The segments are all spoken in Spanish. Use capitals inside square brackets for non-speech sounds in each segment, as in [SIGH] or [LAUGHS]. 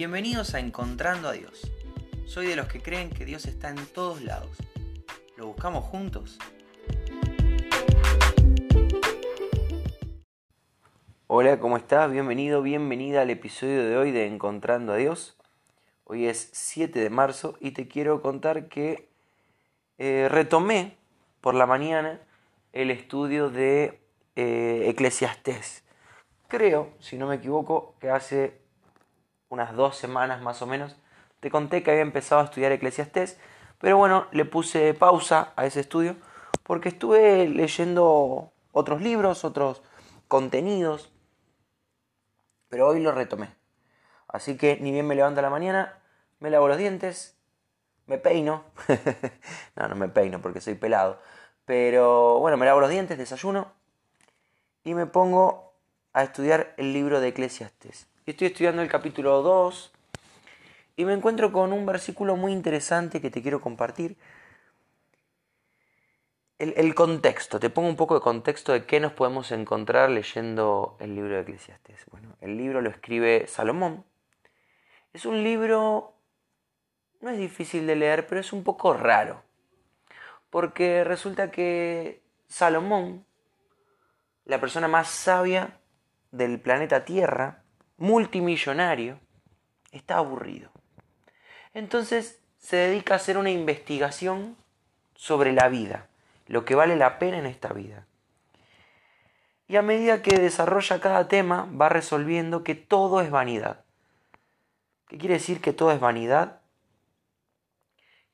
Bienvenidos a Encontrando a Dios. Soy de los que creen que Dios está en todos lados. ¿Lo buscamos juntos? Hola, ¿cómo estás? Bienvenido, bienvenida al episodio de hoy de Encontrando a Dios. Hoy es 7 de marzo y te quiero contar que eh, retomé por la mañana el estudio de eh, Eclesiastés. Creo, si no me equivoco, que hace unas dos semanas más o menos te conté que había empezado a estudiar Eclesiastés, pero bueno, le puse pausa a ese estudio porque estuve leyendo otros libros, otros contenidos, pero hoy lo retomé. Así que ni bien me levanto a la mañana, me lavo los dientes, me peino. [LAUGHS] no, no me peino porque soy pelado. Pero bueno, me lavo los dientes, desayuno y me pongo a estudiar el libro de Eclesiastes. Estoy estudiando el capítulo 2 y me encuentro con un versículo muy interesante que te quiero compartir. El, contexto, te pongo un poco de contexto de qué nos podemos encontrar leyendo el libro de Eclesiastes. Bueno, el libro lo escribe Salomón. Es un libro, no es difícil de leer, pero es un poco raro. Porque resulta que Salomón, la persona más sabia del planeta Tierra, multimillonario, está aburrido. Entonces se dedica a hacer una investigación sobre la vida, lo que vale la pena en esta vida. Y a medida que desarrolla cada tema, va resolviendo que todo es vanidad. ¿Qué quiere decir que todo es vanidad?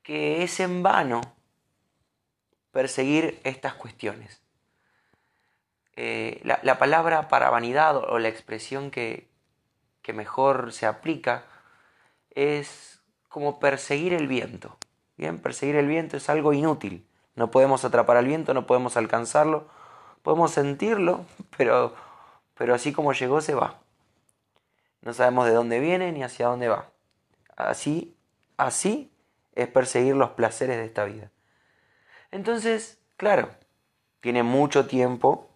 Que es en vano perseguir estas cuestiones. Eh, la, la, palabra para vanidad o la expresión que, que mejor se aplica es como perseguir el viento. Bien, perseguir el viento es algo inútil. No podemos atrapar al viento, no podemos alcanzarlo, podemos sentirlo, [LAUGHS] pero, pero así como llegó se va. No sabemos de dónde viene ni hacia dónde va. Así, así es perseguir los placeres de esta vida. Entonces, claro, tiene mucho tiempo,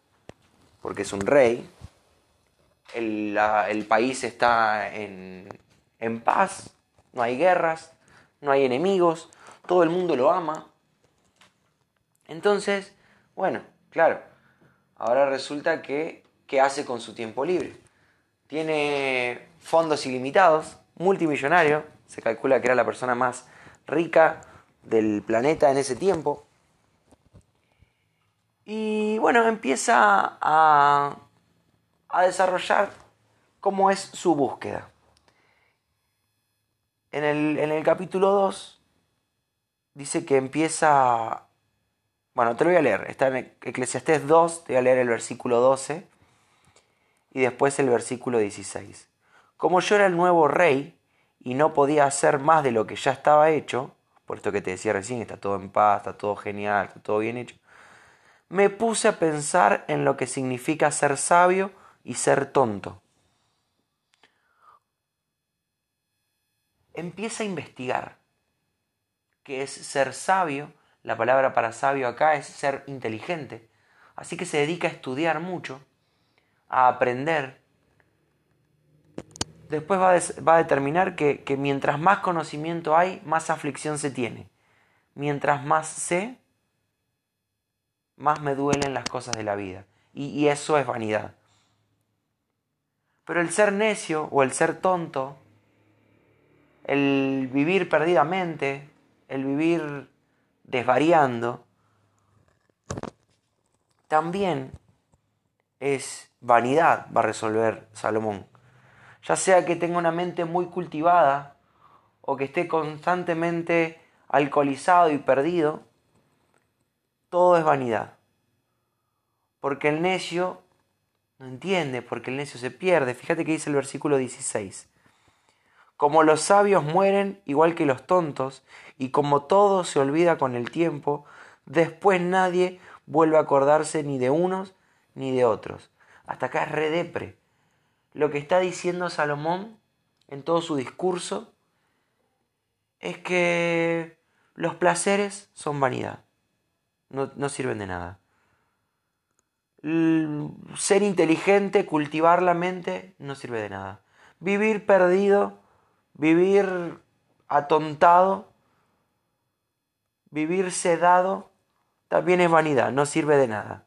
porque es un rey, el, país está en, en paz, no hay guerras, no hay enemigos, todo el mundo lo ama. Entonces, bueno, claro, ahora resulta que, ¿qué hace con su tiempo libre? Tiene fondos ilimitados, multimillonario, se calcula que era la persona más rica del planeta en ese tiempo. Y bueno, empieza a, a desarrollar cómo es su búsqueda. En el, en el capítulo 2 dice que empieza... Bueno, te lo voy a leer. Está en Eclesiastés 2, te voy a leer el versículo 12 y después el versículo 16. Como yo era el nuevo rey y no podía hacer más de lo que ya estaba hecho, por esto que te decía recién, está todo en paz, está todo genial, está todo bien hecho, me puse a pensar en lo que significa ser sabio y ser tonto. Empieza a investigar qué es ser sabio. La palabra para sabio acá es ser inteligente. Así que se dedica a estudiar mucho, a aprender. Después va a, va a determinar que, que mientras más conocimiento hay, más aflicción se tiene. Mientras más sé, más me duelen las cosas de la vida. Y, y, eso es vanidad. Pero el ser necio o el ser tonto, el vivir perdidamente, el vivir desvariando, también es vanidad, va a resolver Salomón. Ya sea que tenga una mente muy cultivada o que esté constantemente alcoholizado y perdido, todo es vanidad. Porque el necio no entiende, porque el necio se pierde. Fíjate que dice el versículo 16. Como los sabios mueren igual que los tontos, y como todo se olvida con el tiempo, después nadie vuelve a acordarse ni de unos ni de otros. Hasta acá es redepre. Lo que está diciendo Salomón en todo su discurso es que los placeres son vanidad, no, no sirven de nada. Ser inteligente, cultivar la mente, no sirve de nada. Vivir perdido vivir atontado, vivir sedado, también es vanidad, no sirve de nada.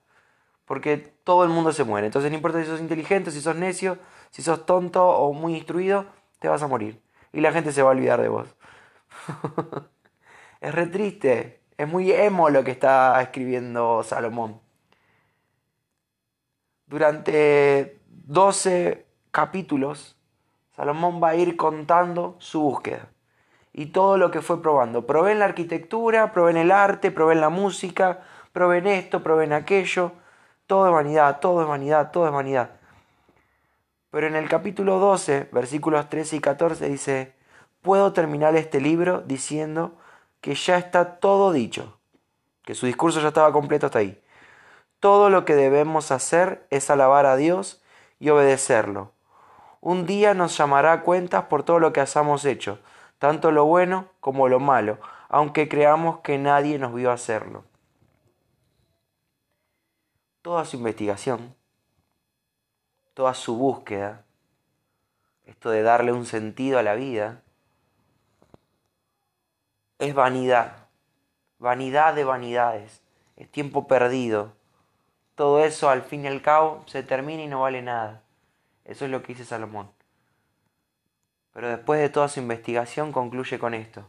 Porque todo el mundo se muere. Entonces no importa si sos inteligente, si sos necio, si sos tonto o muy instruido, te vas a morir. Y la gente se va a olvidar de vos. [LAUGHS] es re triste. Es muy emo lo que está escribiendo Salomón. Durante 12 capítulos, Salomón va a ir contando su búsqueda y todo lo que fue probando. Probé en la arquitectura, probé en el arte, probé en la música, probé en esto, probé en aquello. Todo es vanidad, todo es vanidad, todo es vanidad. Pero en el capítulo 12, versículos 13 y 14 dice, puedo terminar este libro diciendo que ya está todo dicho, que su discurso ya estaba completo hasta ahí. Todo lo que debemos hacer es alabar a Dios y obedecerlo. Un día nos llamará a cuentas por todo lo que hayamos hecho, tanto lo bueno como lo malo, aunque creamos que nadie nos vio hacerlo. Toda su investigación, toda su búsqueda, esto de darle un sentido a la vida, es vanidad, vanidad de vanidades, es tiempo perdido, todo eso al fin y al cabo se termina y no vale nada. Eso es lo que dice Salomón. Pero después de toda su investigación concluye con esto.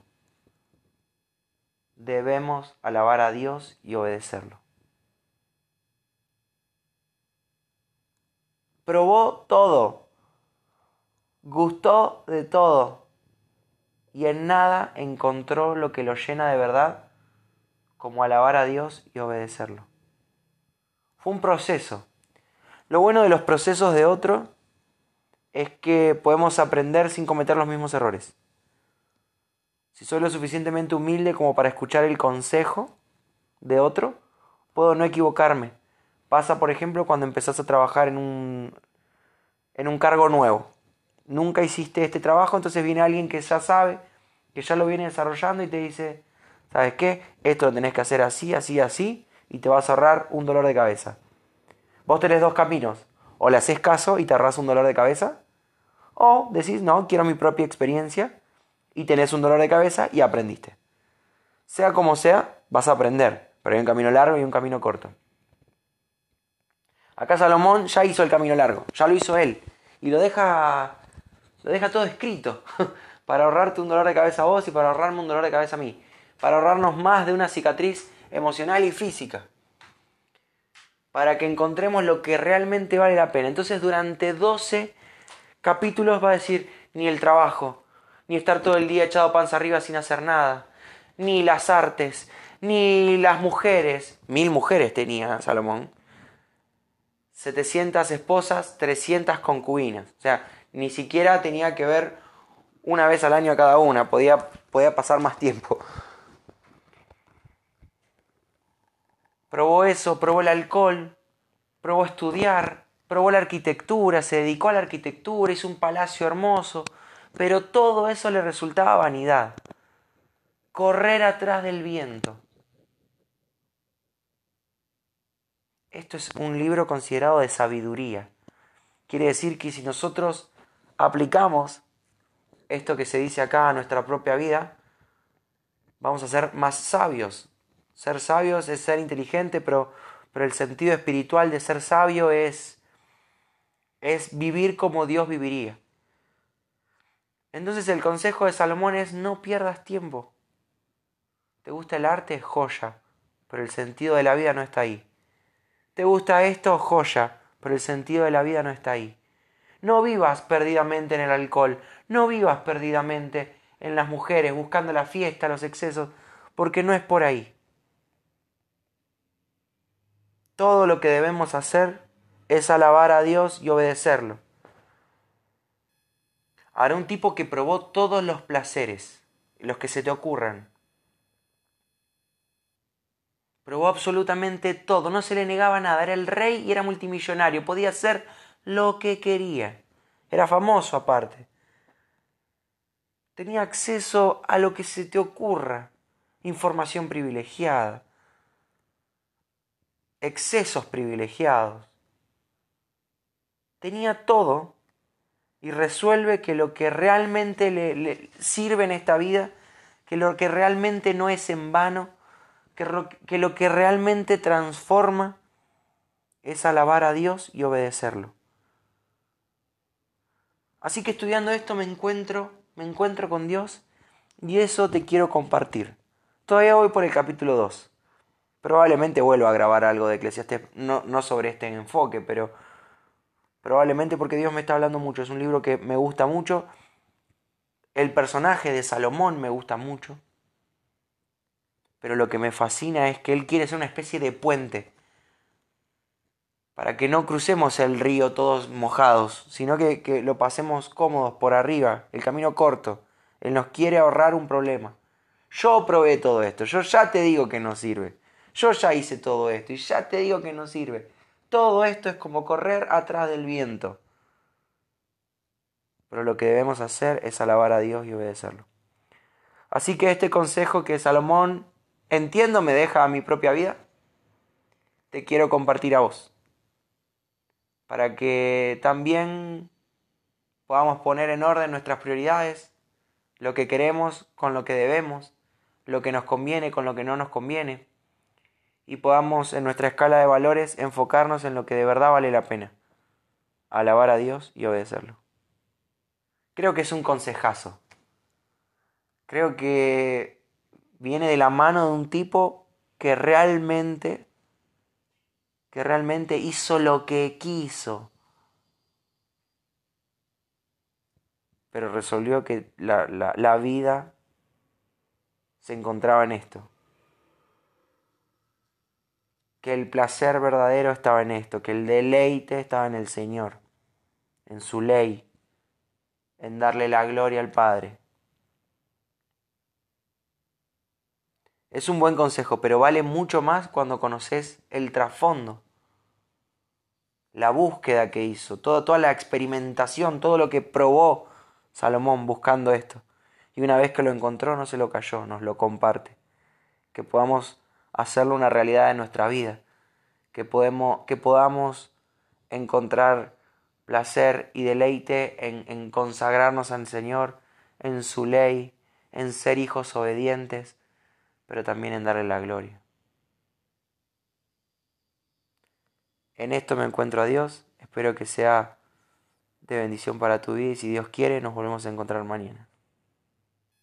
Debemos alabar a Dios y obedecerlo. Probó todo, gustó de todo y en nada encontró lo que lo llena de verdad como alabar a Dios y obedecerlo. Fue un proceso. Lo bueno de los procesos de otro es que podemos aprender sin cometer los mismos errores. Si soy lo suficientemente humilde como para escuchar el consejo de otro, puedo no equivocarme. Pasa, por ejemplo, cuando empezás a trabajar en un, en un cargo nuevo. Nunca hiciste este trabajo, entonces viene alguien que ya sabe, que ya lo viene desarrollando y te dice, ¿sabes qué? Esto lo tenés que hacer así, así, así, y te vas a ahorrar un dolor de cabeza. Vos tenés dos caminos. O le haces caso y te ahorras un dolor de cabeza. O decís, no, quiero mi propia experiencia y tenés un dolor de cabeza y aprendiste. Sea como sea, vas a aprender. Pero hay un camino largo y un camino corto. Acá Salomón ya hizo el camino largo, ya lo hizo él. Y lo deja, lo deja todo escrito. [LAUGHS] para ahorrarte un dolor de cabeza a vos y para ahorrarme un dolor de cabeza a mí. Para ahorrarnos más de una cicatriz emocional y física. Para que encontremos lo que realmente vale la pena. Entonces durante 12 capítulos va a decir ni el trabajo, ni estar todo el día echado panza arriba sin hacer nada, ni las artes, ni las mujeres. Mil mujeres tenía Salomón. 700 esposas, 300 concubinas. O sea, ni siquiera tenía que ver una vez al año a cada una, podía, podía pasar más tiempo. Probó eso, probó el alcohol, probó estudiar, probó la arquitectura, se dedicó a la arquitectura, hizo un palacio hermoso, pero todo eso le resultaba vanidad. Correr atrás del viento. Esto es un libro considerado de sabiduría. Quiere decir que si nosotros aplicamos esto que se dice acá a nuestra propia vida, vamos a ser más sabios, ser sabios es ser inteligente, pero, pero el sentido espiritual de ser sabio es, es vivir como Dios viviría. Entonces el consejo de Salomón es no pierdas tiempo. ¿Te gusta el arte? Joya, pero el sentido de la vida no está ahí. ¿Te gusta esto? Joya, pero el sentido de la vida no está ahí. No vivas perdidamente en el alcohol, no vivas perdidamente en las mujeres, buscando la fiesta, los excesos, porque no es por ahí. Todo lo que debemos hacer es alabar a Dios y obedecerlo. Ahora un tipo que probó todos los placeres, los que se te ocurran. Probó absolutamente todo, no se le negaba nada, era el rey y era multimillonario, podía hacer lo que quería. Era famoso aparte. Tenía acceso a lo que se te ocurra, información privilegiada excesos privilegiados. Tenía todo y resuelve que lo que realmente le, sirve en esta vida, que lo que realmente no es en vano, que, lo que realmente transforma es alabar a Dios y obedecerlo. Así que estudiando esto me encuentro, me encuentro con Dios y eso te quiero compartir. Todavía voy por el capítulo 2. Probablemente vuelva a grabar algo de Eclesiastes, no, no sobre este enfoque, pero probablemente porque Dios me está hablando mucho. Es un libro que me gusta mucho. El personaje de Salomón me gusta mucho. Pero lo que me fascina es que él quiere ser una especie de puente para que no crucemos el río todos mojados, sino que, que, lo pasemos cómodos por arriba, el camino corto. Él nos quiere ahorrar un problema. Yo probé todo esto, yo ya te digo que no sirve. Yo ya hice todo esto y ya te digo que no sirve. Todo esto es como correr atrás del viento. Pero lo que debemos hacer es alabar a Dios y obedecerlo. Así que este consejo que Salomón, entiendo, me deja a mi propia vida, te quiero compartir a vos para que también podamos poner en orden nuestras prioridades, lo que queremos con lo que debemos, lo que nos conviene con lo que no nos conviene, y podamos en nuestra escala de valores enfocarnos en lo que de verdad vale la pena, alabar a Dios y obedecerlo. Creo que es un consejazo. Creo que viene de la mano de un tipo que realmente que realmente hizo lo que quiso, pero resolvió que la, la, vida se encontraba en esto, que el placer verdadero estaba en esto, que el deleite estaba en el Señor, en su ley, en darle la gloria al Padre. Es un buen consejo, pero vale mucho más cuando conoces el trasfondo la búsqueda que hizo, toda, toda la experimentación, todo lo que probó Salomón buscando esto. Y una vez que lo encontró, no se lo cayó, nos lo comparte. Que podamos hacerlo una realidad de nuestra vida. Que, podemos, que podamos encontrar placer y deleite en, en consagrarnos al Señor, en su ley, en ser hijos obedientes, pero también en darle la gloria. En esto me encuentro a Dios. Espero que sea de bendición para tu vida y si Dios quiere nos volvemos a encontrar mañana.